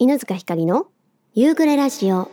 犬塚ひかりの夕暮れラジオ。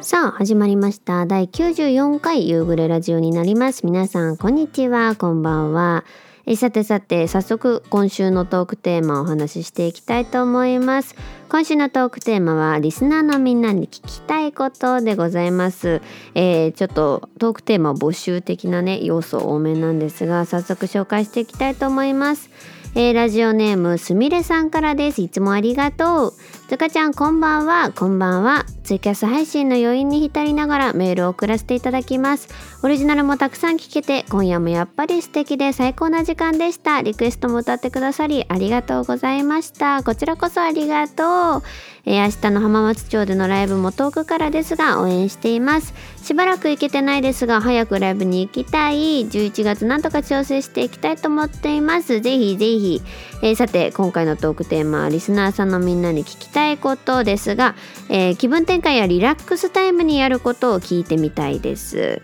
さあ始まりました。第94回夕暮れラジオになります。皆さんこんにちは。こんばんは。えさてさて早速今週のトークテーマをお話ししていきたいと思います。今週のトークテーマはリスナーのみんなに聞きたいことでございます、えー、ちょっとトークテーマ募集的なね要素多めなんですが早速紹介していきたいと思います。えー、ラジオネームすみれさんからです。いつもありがとう。つかちゃんこんばんは。こんばんは。ツイキャス配信の余韻に浸りながらメールを送らせていただきます。オリジナルもたくさん聞けて今夜もやっぱり素敵で最高な時間でした。リクエストも歌ってくださりありがとうございました。こちらこそありがとう。えー、明日の浜松町でのライブも遠くからですが応援しています。しばらく行けてないですが早くライブに行きたい。11月なんとか調整していきたいと思っています。ぜひぜひ、えー、さて今回のトークテーマはリスナーさんのみんなに聞きたいことですが、えー、気分転換やリラックスタイムにやることを聞いてみたいです。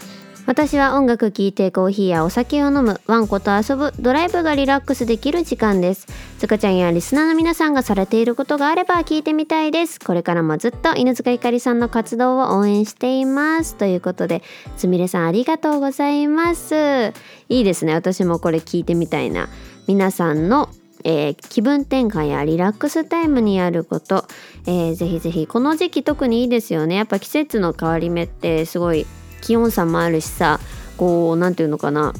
私は音楽聴いてコーヒーやお酒を飲むワンコと遊ぶドライブがリラックスできる時間です。つかちゃんやリスナーの皆さんがされていることがあれば聞いてみたいです。これからもずっと犬塚ゆかりさんの活動を応援しています。ということですみれさんありがとうございます。いいですね。私もこれ聞いてみたいな。皆さんのえー、気分転換やリラックスタイムにやること、えー、ぜひぜひこの時期特にいいですよね。やっぱ季節の変わり目ってすごい気温差もあるしさこう何て言うのかな。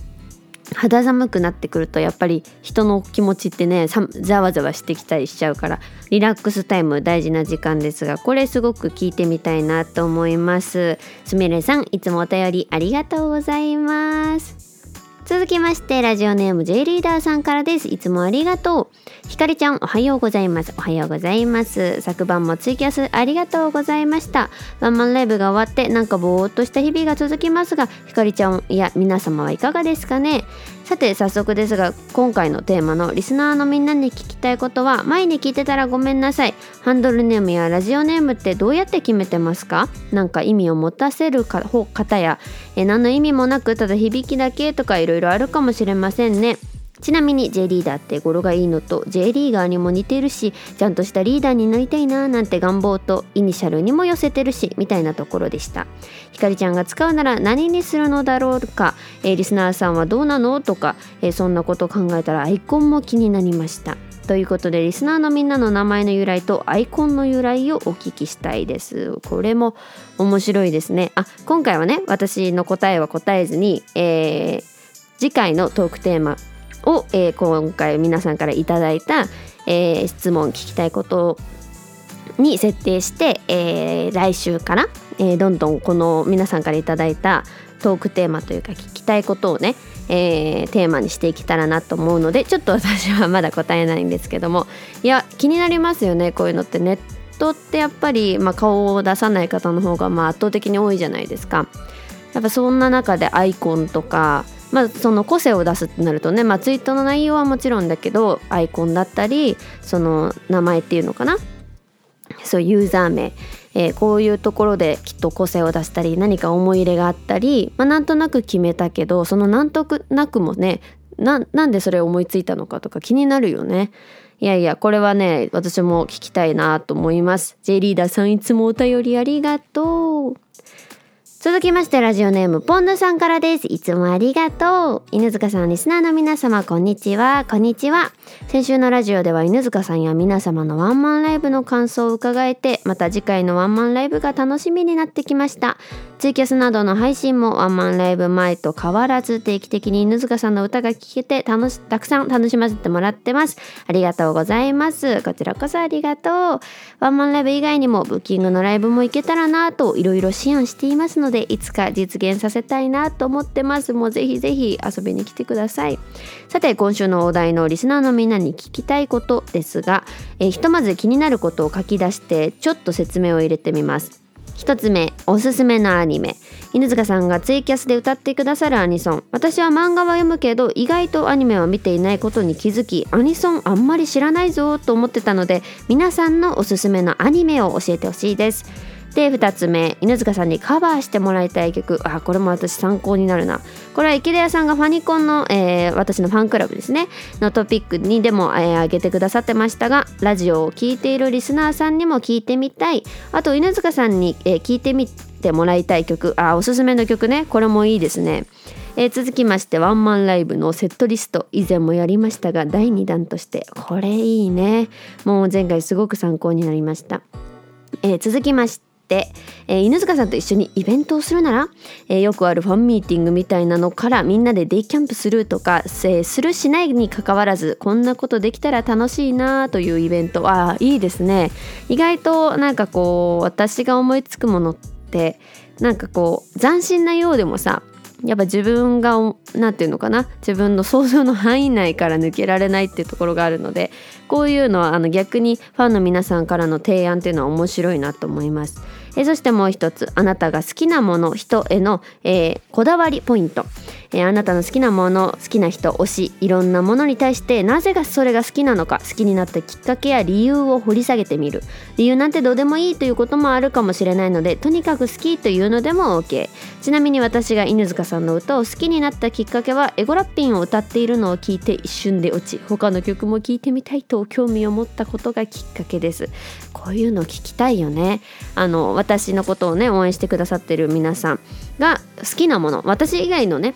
肌寒くなってくるとやっぱり人の気持ちってねざわざわしてきたりしちゃうからリラックスタイム大事な時間ですがこれすごく聞いてみたいなと思います。すみれさんいつもお便りありがとうございます。続きましてラジオネーム J リーダーさんからです。いつもありがとう。ひかりちゃんおはようございます。おはようございます。昨晩もツイキャスありがとうございました。ワンマンライブが終わってなんかぼーっとした日々が続きますがひかりちゃんいや皆様はいかがですかね？さて早速ですが今回のテーマのリスナーのみんなに聞きたいことは前に聞いてたらごめんなさい。ハンドルネームやラジオネームってどうやって決めてますか？なんか意味を持たせる方やえ何の意味もなくただ響きだけとかいろいろあるかもしれませんね。ちなみに J リーダーって語呂がいいのと J リーガーにも似てるしちゃんとしたリーダーになりたいななんて願望とイニシャルにも寄せてるしみたいなところでした。ひかりちゃんが使うなら何にするのだろうか、えー、リスナーさんはどうなのとか、えー、そんなことを考えたらアイコンも気になりました。ということでリスナーのみんなの名前の由来とアイコンの由来をお聞きしたいです。これも面白いですね。あ今回はね私の答えは答えずに、えー、次回のトークテーマを、えー、今回皆さんからいただいた、えー、質問聞きたいことに設定して、えー、来週から、え、どんどんこの皆さんからいただいたトークテーマというか聞きたいことをね、えー、テーマにしていけたらなと思うのでちょっと私はまだ答えないんですけどもいや気になりますよねこういうのってネットってやっぱり、まあ、顔を出さない方の方がまあ圧倒的に多いじゃないですか。やっぱそんな中でアイコンとかまあ、その個性を出すってなるとね、まあ、ツイートの内容はもちろんだけどアイコンだったりその名前っていうのかな？そうユーザー名、えー、こういうところできっと個性を出したり何か思い入れがあったり、まあ、なんとなく決めたけどそのなんとなくもねなんでそれを思いついたのかとか気になるよね。いやいやこれはね私も聞きたいなと思います。J リーダーさんいつもお便りありがとう。続きましてラジオネームポンヌさんからです。いつもありがとう。犬塚さん、リスナーの皆様、こんにちは。こんにちは。先週のラジオでは犬塚さんや皆様のワンマンライブの感想を伺えて、また次回のワンマンライブが楽しみになってきました。ツイキャスなどの配信もワンマンライブ前と変わらず定期的に犬塚さんの歌が聴けて楽したくさん楽しませてもらってます。ありがとうございます。こちらこそありがとう。ワンマンライブ以外にもブッキングのライブも行けたらなといろいろ思案していますので、いつか実現させたいなと思ってます。もうぜひぜひ遊びに来てください。さて、今週のお題のリスナーのみんなに聞きたいことですが、えー、ひとまず気になることを書き出してちょっと説明を入れてみます。1つ目おすすめのアニメ。犬塚さんがツイキャスで歌ってくださるアニソン。私は漫画は読むけど意外とアニメは見ていないことに気づきアニソンあんまり知らないぞと思ってたので皆さんのおすすめのアニメを教えてほしいです。で2つ目犬塚さんにカバーしてもらいたい曲。あこれも私参考になるな。これは池田屋さんがファニコンの、えー、私のファンクラブですね。のトピックにでも、えー、上げてくださってましたがラジオを聴いているリスナーさんにも聞いてみたい。あと犬塚さんに、えー、聞いてみてもらいたい曲。あおすすめの曲ね。これもいいですね。え、続きましてワンマンライブのセットリスト以前もやりましたが第2弾としてこれいいね。もう前回すごく参考になりました、えー、続きまして、えー、犬塚さんと一緒にイベントをするなら、えー、よくあるファンミーティングみたいなのからみんなでデイキャンプするとか、えー、するしないにかかわらずこんなことできたら楽しいなというイベント。はいいですね。意外となんかこう私が思いつくものってなんかこう斬新なようでもさやっぱ自分が何て言うのかな？自分の想像の範囲内から抜けられないっていうところがあるのでこういうのはあの逆にファンの皆さんからの提案っていうのは面白いなと思います。えそしてもう一つあなたが好きなもの人への、えー、こだわりポイント、えー、あなたの好きなもの好きな人推しいろんなものに対してなぜがそれが好きなのか好きになったきっかけや理由を掘り下げてみる。理由なんてどうでもいいということもあるかもしれないのでとにかく好きというのでも OK ちなみに私が犬塚さんの歌を好きになったきっかけはエゴラッピンを歌っているのを聞いて一瞬で落ち他の曲も聴いてみたいと興味を持ったことがきっかけです。こういうの聞きたいよね。あの私のことをね応援してくださってる皆さんが好きなもの私以外のね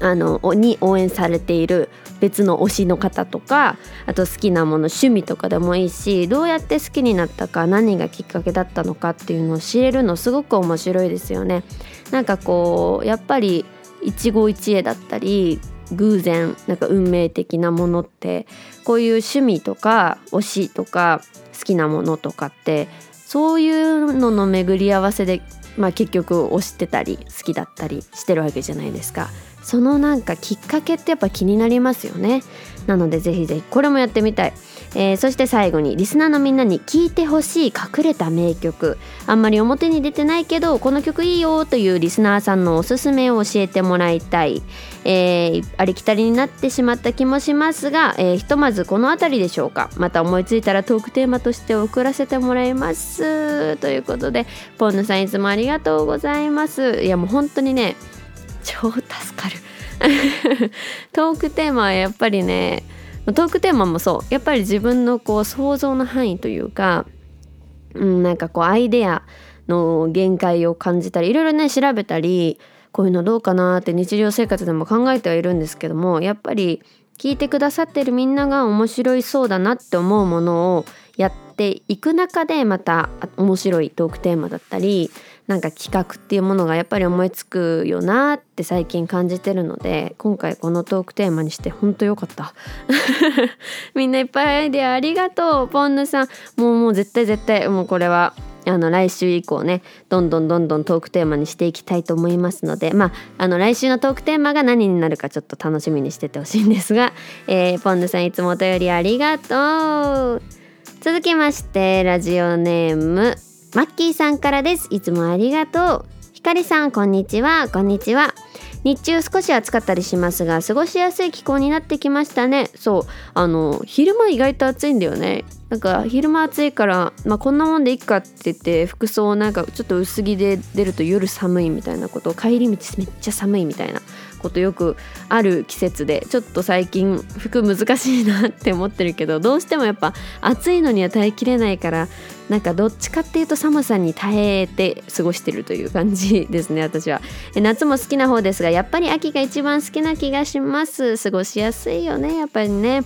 あのに応援されている別の推しの方とかあと好きなもの趣味とかでもいいしどうやって好きになったか何がきっかけだったのかっていうのを知れるのすごく面白いですよね。なんかこうやっぱり一期一会だったり偶然なんか運命的なものってこういう趣味とか推しとか好きなものとかってそういうのの巡り合わせで、まあ、結局推してたり好きだったりしてるわけじゃないですか。そのなんかきっかけってやっぱ気になりますよね。なのでぜひぜひこれもやってみたい。えー、そして最後にリスナーのみんなに聴いてほしい隠れた名曲。あんまり表に出てないけどこの曲いいよというリスナーさんのおすすめを教えてもらいたい、えー、ありきたりになってしまった気もしますが、えー、ひとまずこの辺りでしょうか。また思いついたらトークテーマとして送らせてもらいます。ということでポンヌさんいつもありがとうございます。いやもう本当にね超助かる。トークテーマはやっぱりねトークテーマもそう。やっぱり自分のこう想像の範囲というか、うん、なんかこうアイデアの限界を感じたりいろいろね調べたりこういうのどうかなって日常生活でも考えてはいるんですけどもやっぱり聞いてくださってるみんなが面白いそうだなって思うものをやっていく中でまた面白いトークテーマだったりなんか企画っていうものがやっぱり思いつくよなって最近感じてるので今回このトークテーマにしてほんとよかった。みんないっぱいアイデアありがとうポンヌさん。もうもう絶対絶対もうこれはあの来週以降ねどんどんどんどんトークテーマにしていきたいと思いますのでまああの来週のトークテーマが何になるかちょっと楽しみにしててほしいんですが、えー、ポンヌさんいつもお便りありがとう。続きましてラジオネームマッキーさんからです。いつもありがとう。ひかりさんこんにちは。こんにちは。日中少し暑かったりしますが過ごしやすい気候になってきましたね。そう。あの昼間意外と暑いんだよね。なんか昼間暑いから、まあ、こんなもんでいっかって言って服装なんかちょっと薄着で出ると夜寒いみたいなこと帰り道めっちゃ寒いみたいな。ことよくある季節でちょっと最近服難しいなって思ってるけどどうしてもやっぱ暑いのには耐えきれないからなんかどっちかっていうと寒さに耐えて過ごしてるという感じですね 私は。夏も好きな方ですがやっぱり秋が一番好きな気がします過ごしやすいよねやっぱりね。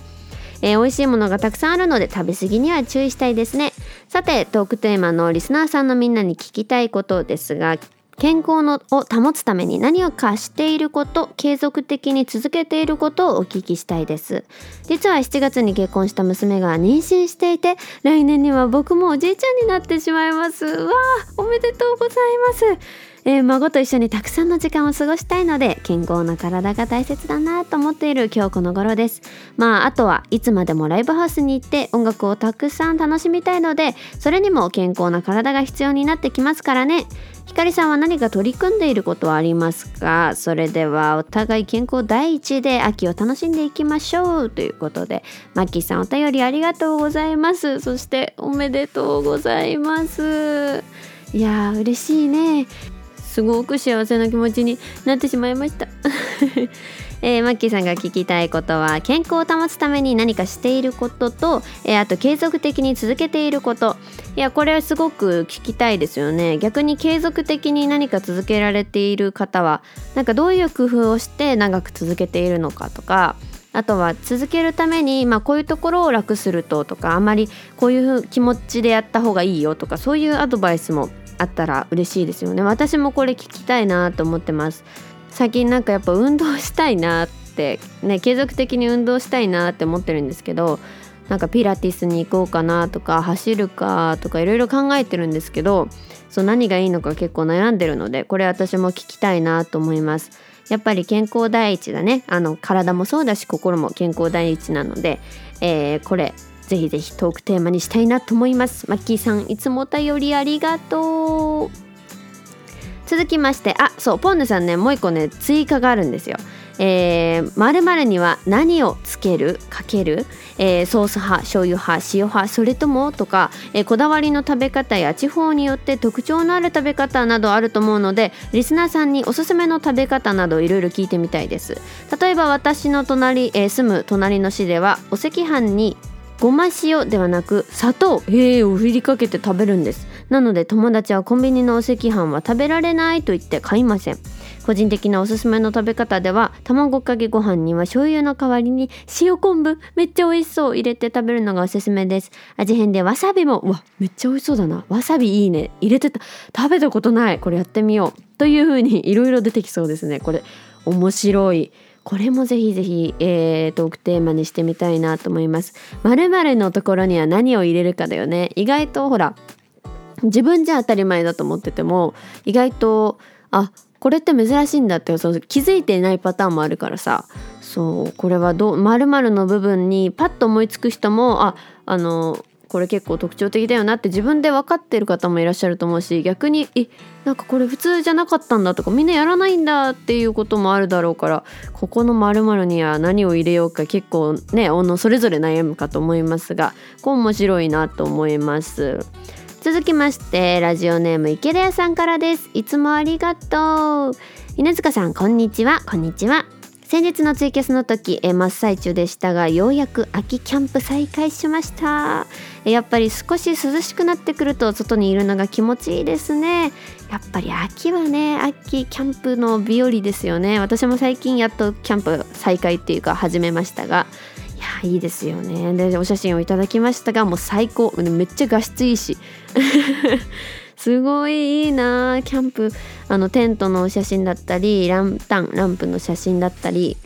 えー、美味しいものがたくさんあるので食べ過ぎには注意したいですね。さてトークテーマのリスナーさんのみんなに聞きたいことですが健康のを保つために何をかしていること継続的に続けていることをお聞きしたいです。実は7月に結婚した娘が妊娠していて来年には僕もおじいちゃんになってしまいます。わあおめでとうございます。えー、孫と一緒にたくさんの時間を過ごしたいので健康な体が大切だなと思っている今日この頃です。まああとはいつまでもライブハウスに行って音楽をたくさん楽しみたいのでそれにも健康な体が必要になってきますからね。ひかりさんは何か取り組んでいることはありますか？それではお互い健康第一で秋を楽しんでいきましょうということでマッキーさんお便りありがとうございます。そしておめでとうございます。いやー嬉しいね。すごく幸せな気持ちになってしまいました。えー、マッキーさんが聞きたいことは健康を保つために何かしていることと、えー、あと継続的に続けていること。いやこれはすごく聞きたいですよね。逆に継続的に何か続けられている方はなんかどういう工夫をして長く続けているのかとかあとは続けるために、まあ、こういうところを楽するととかあんまりこういう気持ちでやった方がいいよとかそういうアドバイスもあったら嬉しいですよね。私もこれ聞きたいなと思ってます。最近なんかやっぱ運動したいなってね 継続的に運動したいなって思ってるんですけどなんかピラティスに行こうかなとか走るかとかいろいろ考えてるんですけどそう何がいいのか結構悩んでるのでこれ私も聞きたいなと思います。やっぱり健康第一だね。あの体もそうだし心も健康第一なので、えー、これぜひぜひトークテーマにしたいなと思います。マッキーさんいつもお便りありがとう。続きましてあそうポンヌさんねもう一個ね追加があるんですよ。えー、〇〇には何をつける？かける、えー、ソース派醤油派塩派それとも？とか、えー、こだわりの食べ方や地方によって特徴のある食べ方などあると思うのでリスナーさんにおすすめの食べ方などいろいろ聞いてみたいです。例えば私の隣、えー、住む隣の市ではお赤飯にごま塩ではなく砂糖。へえー、を振りかけて食べるんです。なので友達はコンビニのお赤飯は食べられないと言って買いません。個人的なおすすめの食べ方では卵かけご飯には醤油の代わりに塩昆布めっちゃ美味しそう入れて食べるのがおすすめです。味変でわさびもうわめっちゃ美味しそうだな。わさびいいね。入れてた。食べたことない。これやってみようという風にいろいろ出てきそうですね。これ面白い。これもぜひぜひ、えー、トークテーマにしてみたいなと思います。〇〇のところには何を入れるかだよね。意外とほら自分じゃ当たり前だと思ってても意外とあこれって珍しいんだってそ気づいていないパターンもあるからさそうこれはどう〇〇の部分にパッと思いつく人もああのこれ結構特徴的だよなって自分で分かってる方もいらっしゃると思うし逆にえなんかこれ普通じゃなかったんだとかみんなやらないんだっていうこともあるだろうからここの〇〇には何を入れようか結構ねそれぞれ悩むかと思いますがこう面白いなと思います。続きましてラジオネーム池田屋さんからです。いつもありがとう。犬塚さんこんにちは。こんにちは。先日のツイキャスの時え真っ最中でしたがようやく秋キャンプ再開しました。やっぱり少し涼しくなってくると外にいるのが気持ちいいですね。やっぱり秋はね秋キャンプの日和ですよね。私も最近やっとキャンプ再開っていうか始めましたがいいですよね。でお写真をいただきましたがもう最高。めっちゃ画質いいし。すごいいいな。キャンプあのテントの写真だったりランタンランプの写真だったり。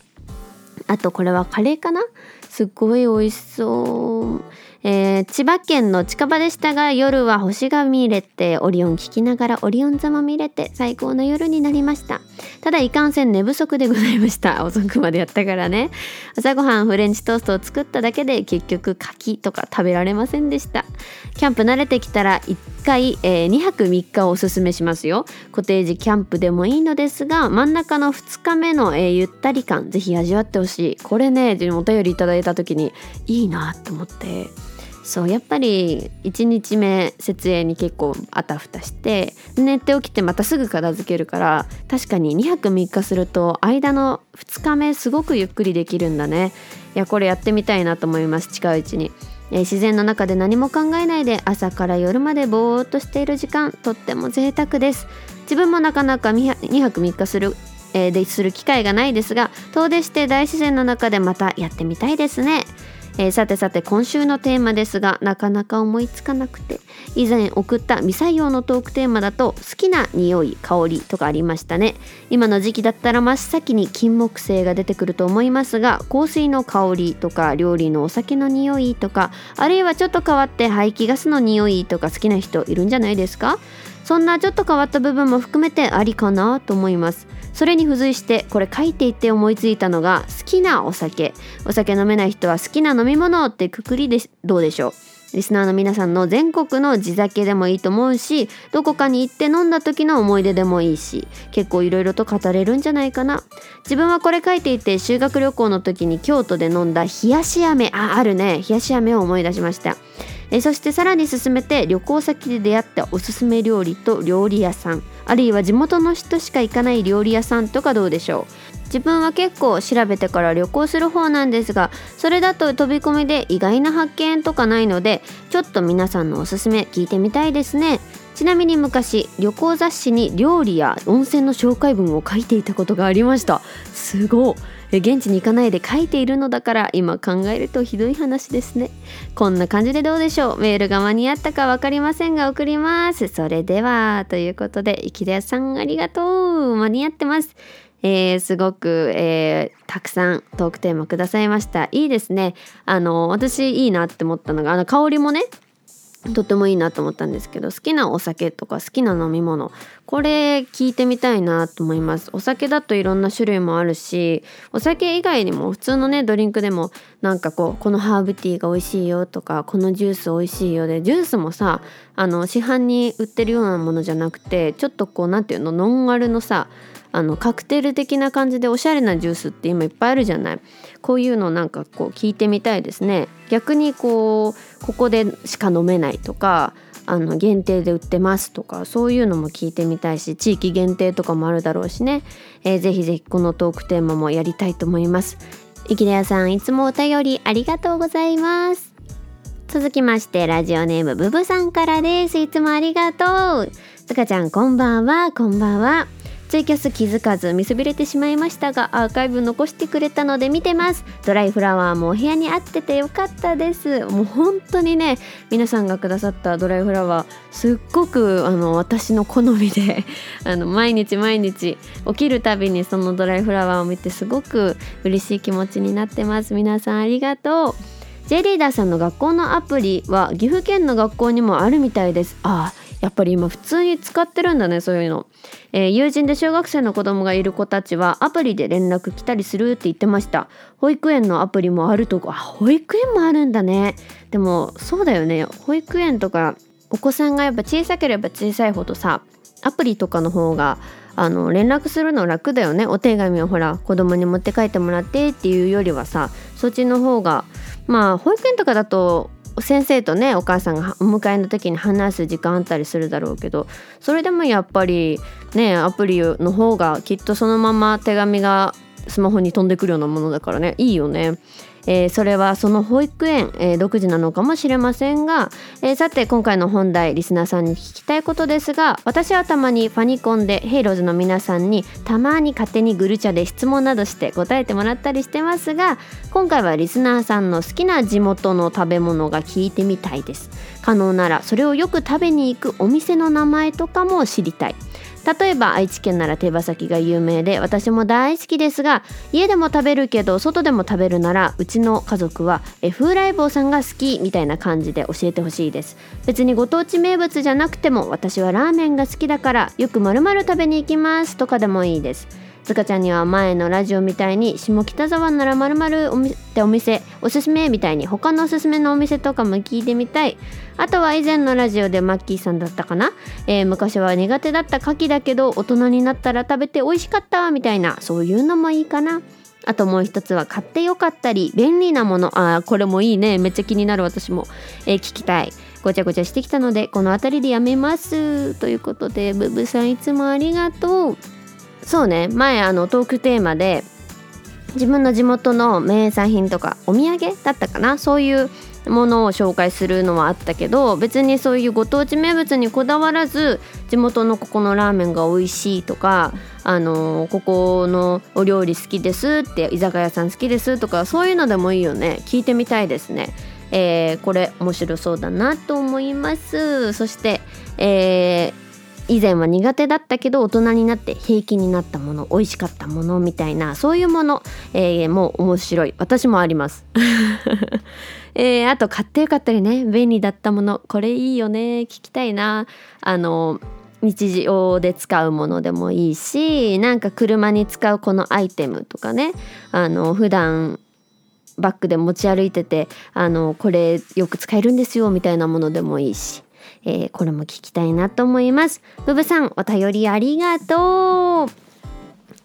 あとこれはカレーかな？すっごい美味しそう。えー、千葉県の近場でしたが夜は星が見れてオリオン聞きながらオリオン座も見れて最高の夜になりました。ただいかんせん寝不足でございました。遅くまでやったからね。朝ごはんフレンチトーストを作っただけで結局柿とか食べられませんでした。キャンプ慣れてきたら1回、えー、2泊3日をおすすめしますよ。コテージキャンプでもいいのですが真ん中の2日目の、えー、ゆったり感ぜひ味わってほしい。これねお便りいただいた時にいいなと思って。そうやっぱり1日目設営に結構あたふたして寝て起きてまたすぐ片付けるから確かに2泊3日すると間の2日目すごくゆっくりできるんだね。いやこれやってみたいなと思います近いうちに、えー、自然の中で何も考えないで朝から夜までぼーっとしている時間とっても贅沢です。自分もなかなか2泊3日するえー、でする機会がないですが遠出して大自然の中でまたやってみたいですね。えー、さてさて今週のテーマですがなかなか思いつかなくて以前送った未採用のトークテーマだと好きな匂い香りとかありましたね。今の時期だったら真っ先に金木犀が出てくると思いますが香水の香りとか料理のお酒の匂いとかあるいはちょっと変わって排気ガスの匂いとか好きな人いるんじゃないですか？そんなちょっと変わった部分も含めてありかなと思います。それに付随してこれ書いていって思いついたのが好きなお酒。お酒飲めない人は好きな飲み物ってくくりでどうでしょう。リスナーの皆さんの全国の地酒でもいいと思うしどこかに行って飲んだ時の思い出でもいいし結構いろいろと語れるんじゃないかな。自分はこれ書いていて修学旅行の時に京都で飲んだ冷やし飴。ああるね。冷やし飴を思い出しました。えそしてさらに進めて旅行先で出会ったおすすめ料理と料理屋さん。あるいは地元の人しか行かない料理屋さんとかどうでしょう。自分は結構調べてから旅行する方なんですがそれだと飛び込みで意外な発見とかないのでちょっと皆さんのおすすめ聞いてみたいですね。ちなみに昔旅行雑誌に料理や温泉の紹介文を書いていたことがありました。すごい。現地に行かないで書いているのだから今考えるとひどい話ですね。こんな感じでどうでしょう？メールが間に合ったか分かりませんが送ります。それではということで池田さんありがとう。間に合ってます。えー、すごく、えー、たくさんトークテーマくださいました。いいですね。あの私いいなって思ったのがあの香りもねとてもいいなと思ったんですけど好きなお酒とか好きな飲み物これ聞いてみたいなと思います。お酒だといろんな種類もあるしお酒以外にも普通のねドリンクでもなんかこうこのハーブティーが美味しいよとかこのジュース美味しいよでジュースもさあの市販に売ってるようなものじゃなくてちょっとこう何て言うのノンアルのさあのカクテル的な感じでおしゃれなジュースって今いっぱいあるじゃない。こういうのなんかこう聞いてみたいですね。逆にこうここでしか飲めないとかあの限定で売ってますとかそういうのも聞いてみたいし地域限定とかもあるだろうしね、えー、ぜひぜひこのトークテーマもやりたいと思います。いきやさんいつもお便りありがとうございます。続きましてラジオネームブブさんからです。いつもありがとう。つかちゃんこんばんはこんばんは。ツイキャス気づかず見そびれてしまいましたがアーカイブ残してくれたので見てます。ドライフラワーもお部屋に合っててよかったです。もう本当にね皆さんがくださったドライフラワーすっごくあの私の好みで あの毎日毎日起きるたびにそのドライフラワーを見てすごく嬉しい気持ちになってます。皆さんありがとう。J リーダーさんの学校のアプリは岐阜県の学校にもあるみたいです。ああやっぱり今普通に使ってるんだねそういうの、えー、友人で小学生の子供がいる子たちはアプリで連絡来たりするって言ってました。保育園のアプリもあるとあ保育園もあるんだね。でもそうだよね。保育園とかお子さんがやっぱ小さければ小さいほどさアプリとかの方があの連絡するの楽だよね。お手紙をほら子供に持って帰ってもらってっていうよりはさそっちの方がまあ保育園とかだと先生とねお母さんがお迎えの時に話す時間あったりするだろうけどそれでもやっぱりねアプリの方がきっとそのまま手紙がスマホに飛んでくるようなものだからねいいよね。えー、それはその保育園、えー、独自なのかもしれませんが、えー、さて今回の本題リスナーさんに聞きたいことですが私はたまにファニコンでヘイローズの皆さんにたまに勝手にグルチャで質問などして答えてもらったりしてますが今回はリスナーさんの好きな地元の食べ物が聞いてみたいです。可能ならそれをよく食べに行くお店の名前とかも知りたい。例えば愛知県なら手羽先が有名で私も大好きですが家でも食べるけど外でも食べるならうちの家族は風来坊さんが好きみたいな感じで教えてほしいです。別にご当地名物じゃなくても私はラーメンが好きだからよくまる食べに行きますとかでもいいです。つかちゃんには前のラジオみたいに下北沢ならまるまるってお店おすすめみたいに他のおすすめのお店とかも聞いてみたい。あとは以前のラジオでマッキーさんだったかな、えー、昔は苦手だった牡蠣だけど大人になったら食べて美味しかったみたいなそういうのもいいかな。あともう一つは買ってよかったり便利なもの。ああこれもいいね。めっちゃ気になる私も、えー、聞きたい。ごちゃごちゃしてきたのでこの辺りでやめます。ということでブブさんいつもありがとう。そうね。前あのトークテーマで自分の地元の名産品とかお土産だったかな？そういうものを紹介するのはあったけど別にそういうご当地名物にこだわらず地元のここのラーメンが美味しいとかあのここのお料理好きですって居酒屋さん好きですとかそういうのでもいいよね。聞いてみたいですね。えー、これ面白そうだなと思います。そして、えー以前は苦手だったけど大人になって平気になったもの美味しかったものみたいなそういうもの、えー、もう面白い。私もあります。えー、あと買ってよかったりね。便利だったもの。これいいよね。聞きたいな。あの日常で使うものでもいいしなんか車に使うこのアイテムとかね。あの普段バッグで持ち歩いててあのこれよく使えるんですよみたいなものでもいいし。えー、これも聞きたいなと思います。ブブさん、お便りありがとう。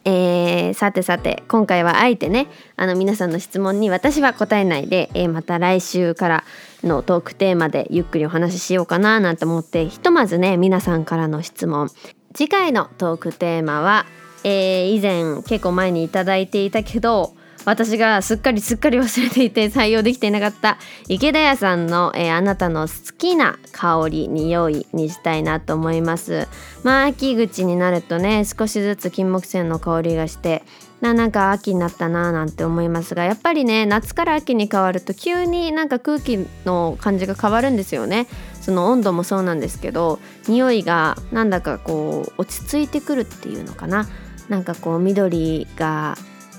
えー、さてさて今回はあえてねあの皆さんの質問に私は答えないで、えー、また来週からのトークテーマでゆっくりお話ししようかななんて思ってひとまずね皆さんからの質問次回のトークテーマは、えー、以前結構前に頂いていたけど私がすっかりすっかり忘れていて採用できていなかった池田屋さんの、えー、あなたの好きな香り匂いにしたいなと思います。まあ秋口になるとね少しずつ金木犀の香りがしてななんか秋になったななんて思いますがやっぱりね夏から秋に変わると急になんか空気の感じが変わるんですよね。その温度もそうなんですけど匂いがなんだかこう落ち着いてくるっていうのかな。なんかこう緑が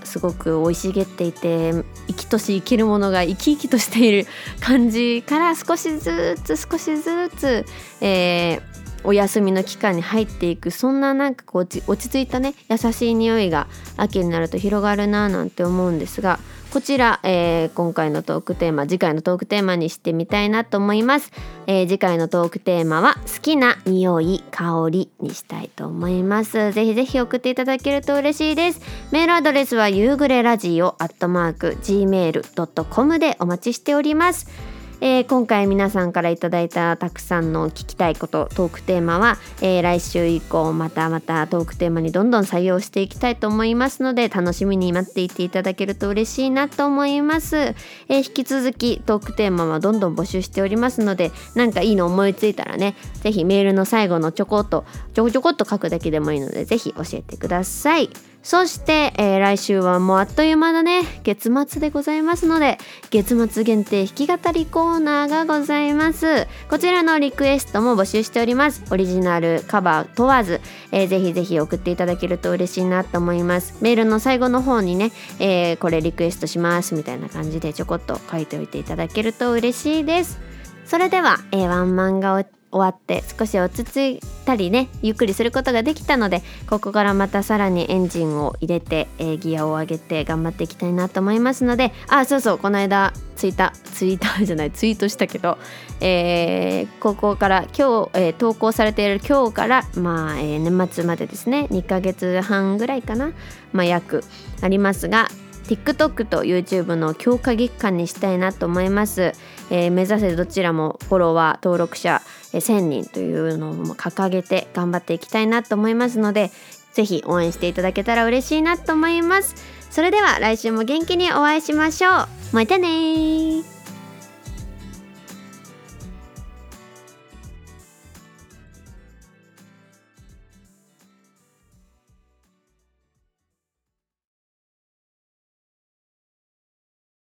すごく生い茂っていて生きとし生きるものが生き生きとしている感じから少しずつ少しずつ、えー、お休みの期間に入っていく。そんななんかこう落ち着いたね優しい匂いが秋になると広がるななんて思うんですがこちら、えー、今回のトークテーマ次回のトークテーマにしてみたいなと思います、えー、次回のトークテーマは好きな匂い香りにしたいと思います。ぜひぜひ送っていただけると嬉しいです。メールアドレスは夕暮れラジオアットマーク gmail.com でお待ちしております。えー、今回皆さんからいただいたたくさんの聞きたいことトークテーマは、えー、来週以降またまたトークテーマにどんどん採用していきたいと思いますので楽しみに待っていていただけると嬉しいなと思います、えー、引き続きトークテーマはどんどん募集しておりますのでなんかいいの思いついたらね是非メールの最後のちょこっとちょこちょこっと書くだけでもいいので是非教えてください。そして、えー、来週はもうあっという間だね。月末でございますので月末限定弾き語りコーナーがございます。こちらのリクエストも募集しております。オリジナルカバー問わず、えー、ぜひぜひ送っていただけると嬉しいなと思います。メールの最後の方にね、えー、これリクエストしますみたいな感じでちょこっと書いておいていただけると嬉しいです。それでは、えー、ワンマンが終わって少し落ち着いたりねゆっくりすることができたのでここからまたさらにエンジンを入れて、えー、ギアを上げて頑張っていきたいなと思いますのであそうそうこの間ツイッターツイッター じゃないツイートしたけど、えー、ここから今日、えー、投稿されている今日からまあ、えー、年末までですね2ヶ月半ぐらいかなまあ約ありますが TikTok と YouTube の強化月間にしたいなと思います、えー、目指せどちらもフォロワー登録者、えー、1000人というのを掲げて頑張っていきたいなと思いますのでぜひ応援していただけたら嬉しいなと思います。それでは来週も元気にお会いしましょう。またね